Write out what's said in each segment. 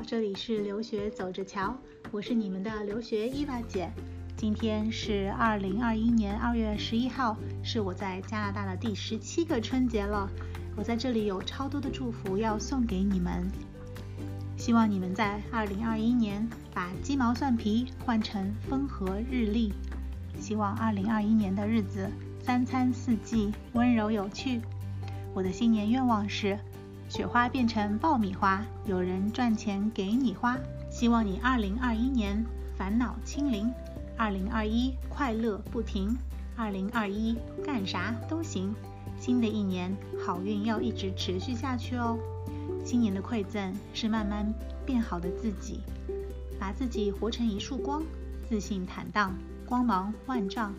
这里是留学走着瞧，我是你们的留学伊娃姐。今天是二零二一年二月十一号，是我在加拿大的第十七个春节了。我在这里有超多的祝福要送给你们，希望你们在二零二一年把鸡毛蒜皮换成风和日丽。希望二零二一年的日子三餐四季温柔有趣。我的新年愿望是雪花变成爆米花，有人赚钱给你花。希望你二零二一年烦恼清零，二零二一快乐不停，二零二一干啥都行。新的一年好运要一直持续下去哦。新年的馈赠是慢慢变好的自己，把自己活成一束光，自信坦荡，光芒万丈。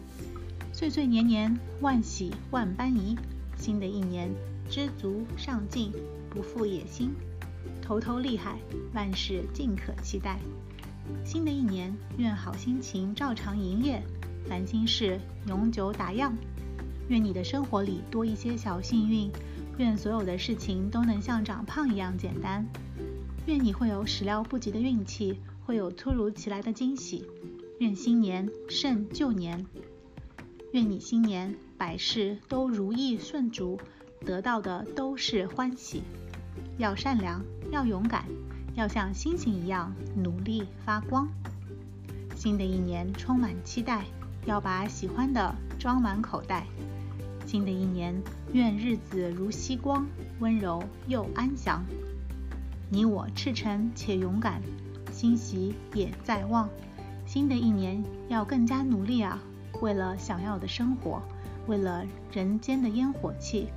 岁岁年年万喜万般宜。新的一年知足上进，不负野心，头头厉害，万事尽可期待。新的一年愿好心情照常营业，烦心事永久打烊。愿你的生活里多一些小幸运，愿所有的事情都能像长胖一样简单。愿你会有始料不及的运气，会有突如其来的惊喜。愿新年胜旧年。愿你新年百事都如意顺足，得到的都是欢喜。要善良，要勇敢，要像星星一样努力发光。新的一年充满期待，要把喜欢的装满口袋。新的一年，愿日子如曦光，温柔又安详。你我赤诚且勇敢，欣喜也在望。新的一年要更加努力啊！为了想要的生活，为了人间的烟火气，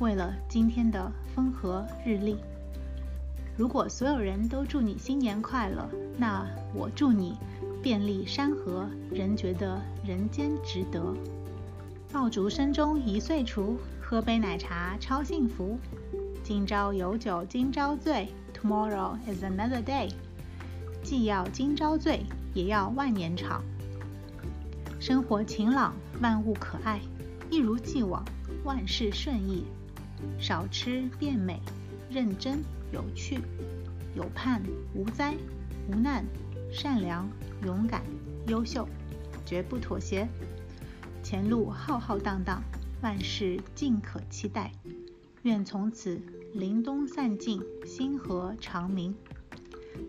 为了今天的风和日丽。如果所有人都祝你新年快乐，那我祝你遍历山河，仍觉得人间值得。爆竹声中一岁除，喝杯奶茶超幸福。今朝有酒今朝醉，Tomorrow is another day。既要今朝醉，也要万年长。生活晴朗，万物可爱，一如既往，万事顺意。少吃变美，认真有趣，有盼无灾，无难善良勇敢优秀，绝不妥协。前路浩浩荡荡，万事尽可期待。愿从此凛冬散尽，星河长明。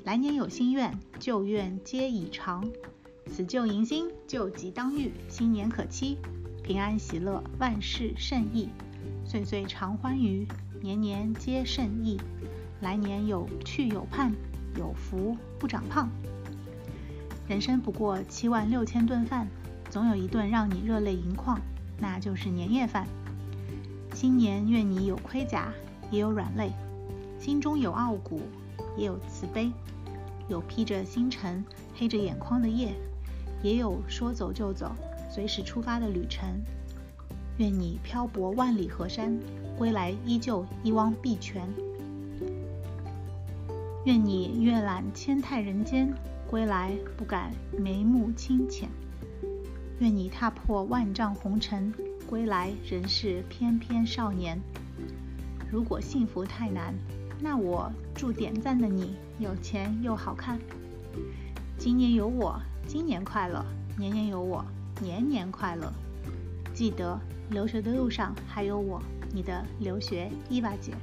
来年有心愿，旧愿皆已偿。辞旧迎新，旧疾当愈，新年可期。平安喜乐，万事胜意。岁岁常欢愉，年年皆胜意。来年有去有盼，有福不长胖。人生不过七万六千顿饭。总有一顿让你热泪盈眶，那就是年夜饭。新年愿你有盔甲，也有软肋；心中有傲骨，也有慈悲；有披着星辰、黑着眼眶的夜，也有说走就走、随时出发的旅程。愿你漂泊万里河山，归来依旧一汪碧泉；愿你阅览千态人间，归来不改眉目清浅。愿你踏破万丈红尘，归来仍是翩翩少年。如果幸福太难，那我祝点赞的你有钱又好看。今年有我，今年快乐；年年有我，年年快乐。记得留学的路上还有我，你的留学伊娃姐。